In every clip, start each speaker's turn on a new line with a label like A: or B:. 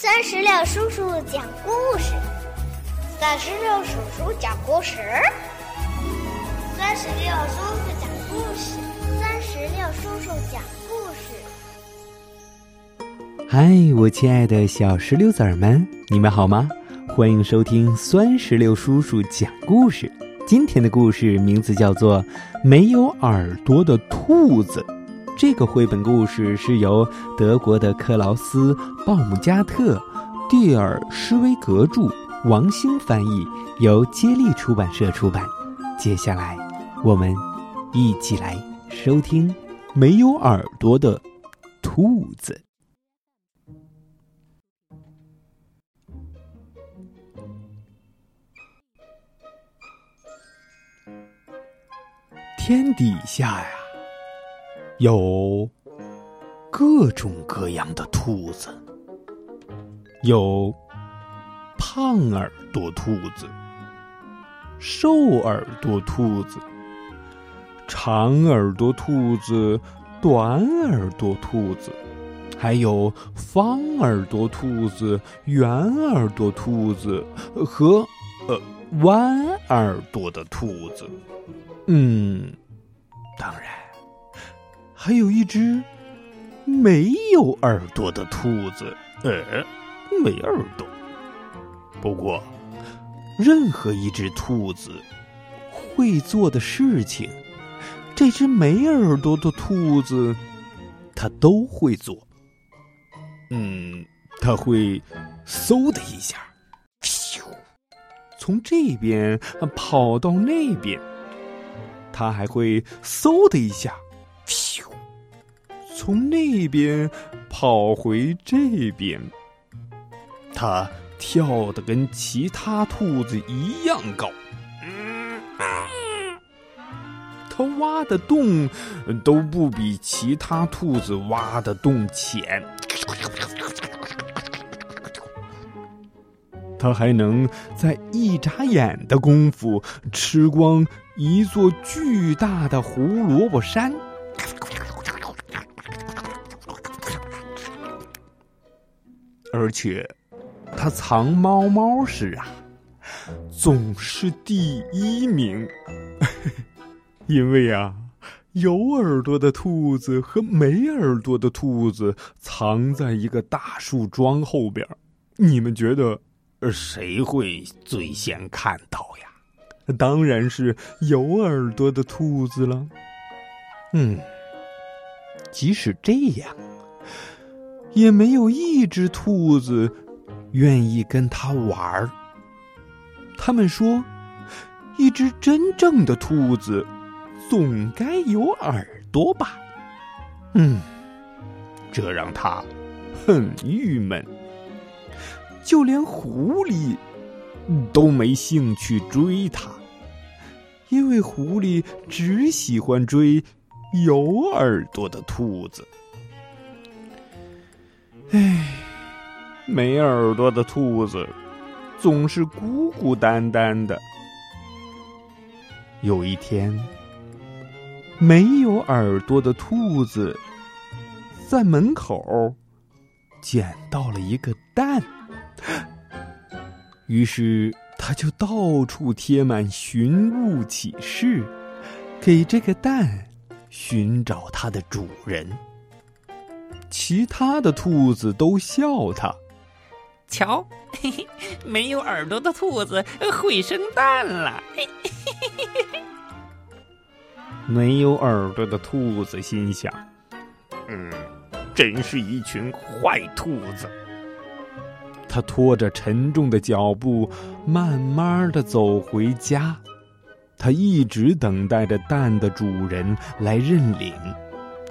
A: 三十六叔叔讲故事，
B: 三十六叔叔讲故事，
A: 三十六叔叔讲故事，三十六叔叔讲故
C: 事。嗨，我亲爱的小石榴籽儿们，你们好吗？欢迎收听酸石榴叔叔讲故事。今天的故事名字叫做《没有耳朵的兔子》。这个绘本故事是由德国的克劳斯·鲍姆加特、蒂尔施威格著，王兴翻译，由接力出版社出版。接下来，我们一起来收听《没有耳朵的兔子》。天底下呀。有各种各样的兔子，有胖耳朵兔子、瘦耳朵兔子、长耳朵兔子、短耳朵兔子，还有方耳朵兔子、圆耳朵兔子和呃弯耳朵的兔子。嗯，当然。还有一只没有耳朵的兔子，呃，没耳朵。不过，任何一只兔子会做的事情，这只没耳朵的兔子，它都会做。嗯，它会嗖的一下，咻，从这边跑到那边。它还会嗖的一下。从那边跑回这边，它跳的跟其他兔子一样高。它挖的洞都不比其他兔子挖的洞浅。它还能在一眨眼的功夫吃光一座巨大的胡萝卜山。而且，他藏猫猫时啊，总是第一名。因为啊，有耳朵的兔子和没耳朵的兔子藏在一个大树桩后边。你们觉得，谁会最先看到呀？当然是有耳朵的兔子了。嗯，即使这样。也没有一只兔子愿意跟他玩儿。他们说，一只真正的兔子总该有耳朵吧？嗯，这让他很郁闷。就连狐狸都没兴趣追他，因为狐狸只喜欢追有耳朵的兔子。唉，没耳朵的兔子总是孤孤单单的。有一天，没有耳朵的兔子在门口捡到了一个蛋，于是他就到处贴满寻物启事，给这个蛋寻找它的主人。其他的兔子都笑他，
D: 瞧，嘿嘿，没有耳朵的兔子会生蛋了。嘿嘿嘿嘿嘿。
C: 没有耳朵的兔子心想：“嗯，真是一群坏兔子。”他拖着沉重的脚步，慢慢的走回家。他一直等待着蛋的主人来认领，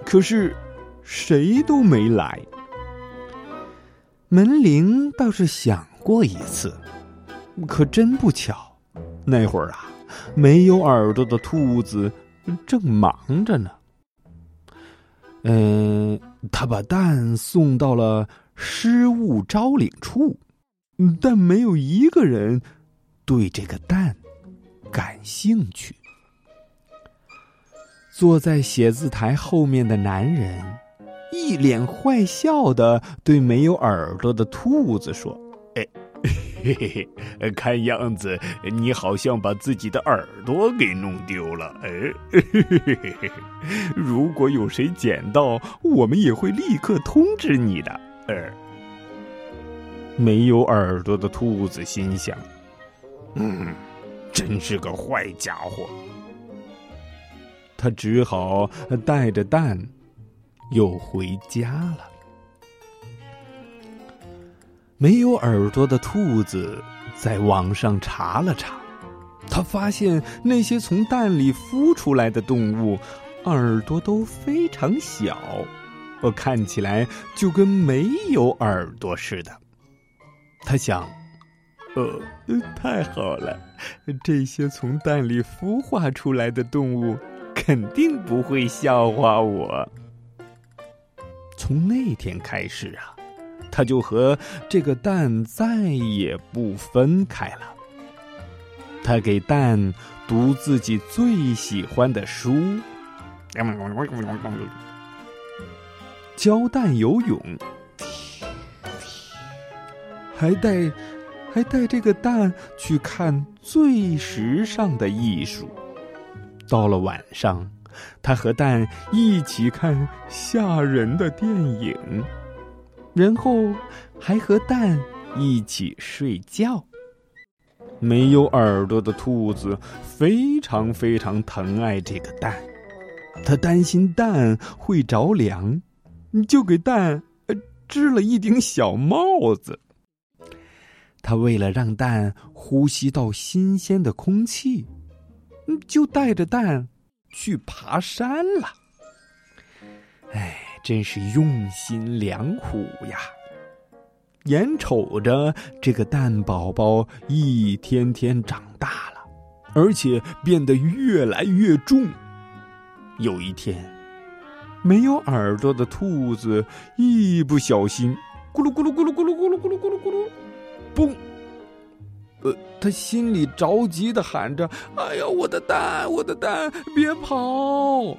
C: 可是。谁都没来。门铃倒是响过一次，可真不巧，那会儿啊，没有耳朵的兔子正忙着呢。嗯，他把蛋送到了失物招领处，但没有一个人对这个蛋感兴趣。坐在写字台后面的男人。一脸坏笑的对没有耳朵的兔子说：“哎，嘿嘿嘿，看样子你好像把自己的耳朵给弄丢了。哎，嘿嘿嘿嘿嘿，如果有谁捡到，我们也会立刻通知你的。”呃，没有耳朵的兔子心想：“嗯，真是个坏家伙。”他只好带着蛋。又回家了。没有耳朵的兔子在网上查了查，他发现那些从蛋里孵出来的动物，耳朵都非常小，我看起来就跟没有耳朵似的。他想：“呃，太好了，这些从蛋里孵化出来的动物肯定不会笑话我。”从那天开始啊，他就和这个蛋再也不分开了。他给蛋读自己最喜欢的书，教蛋游泳，还带还带这个蛋去看最时尚的艺术。到了晚上。他和蛋一起看吓人的电影，然后还和蛋一起睡觉。没有耳朵的兔子非常非常疼爱这个蛋，他担心蛋会着凉，就给蛋织了一顶小帽子。他为了让蛋呼吸到新鲜的空气，就带着蛋。去爬山了，哎，真是用心良苦呀！眼瞅着这个蛋宝宝一天天长大了，而且变得越来越重。有一天，没有耳朵的兔子一不小心，咕噜咕噜咕噜咕噜咕噜咕噜咕噜咕噜，嘣！呃，他心里着急的喊着：“哎呀，我的蛋，我的蛋，别跑！”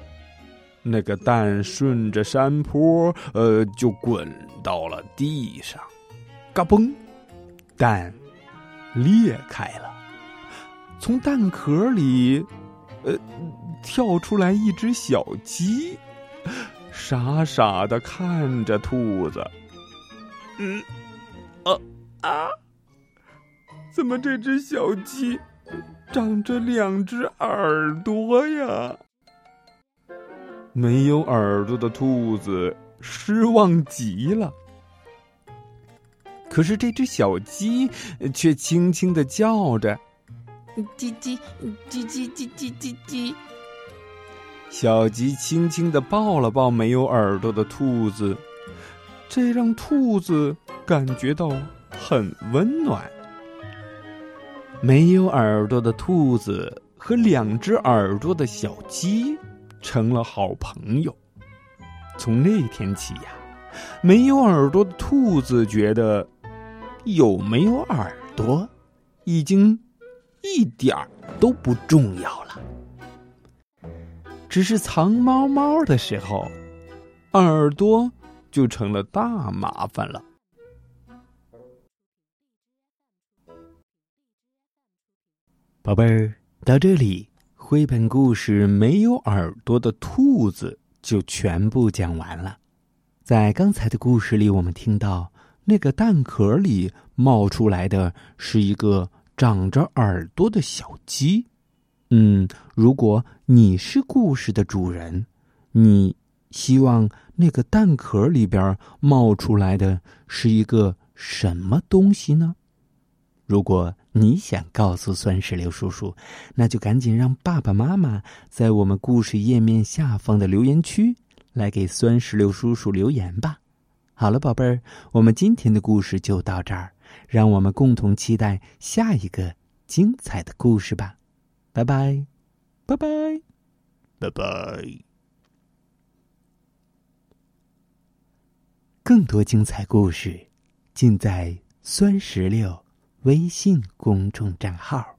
C: 那个蛋顺着山坡，呃，就滚到了地上，嘎嘣，蛋裂开了，从蛋壳里，呃，跳出来一只小鸡，傻傻的看着兔子。嗯，啊啊！怎么这只小鸡长着两只耳朵呀？没有耳朵的兔子失望极了。可是这只小鸡却轻轻的叫着：“
D: 叽叽叽叽叽叽叽叽。”
C: 小鸡轻轻的抱了抱没有耳朵的兔子，这让兔子感觉到很温暖。没有耳朵的兔子和两只耳朵的小鸡成了好朋友。从那天起呀，没有耳朵的兔子觉得有没有耳朵已经一点儿都不重要了。只是藏猫猫的时候，耳朵就成了大麻烦了。宝贝儿，到这里，绘本故事《没有耳朵的兔子》就全部讲完了。在刚才的故事里，我们听到那个蛋壳里冒出来的是一个长着耳朵的小鸡。嗯，如果你是故事的主人，你希望那个蛋壳里边冒出来的是一个什么东西呢？如果你想告诉酸石榴叔叔，那就赶紧让爸爸妈妈在我们故事页面下方的留言区来给酸石榴叔叔留言吧。好了，宝贝儿，我们今天的故事就到这儿，让我们共同期待下一个精彩的故事吧。拜拜，拜拜，拜拜。更多精彩故事尽在酸石榴。微信公众账号。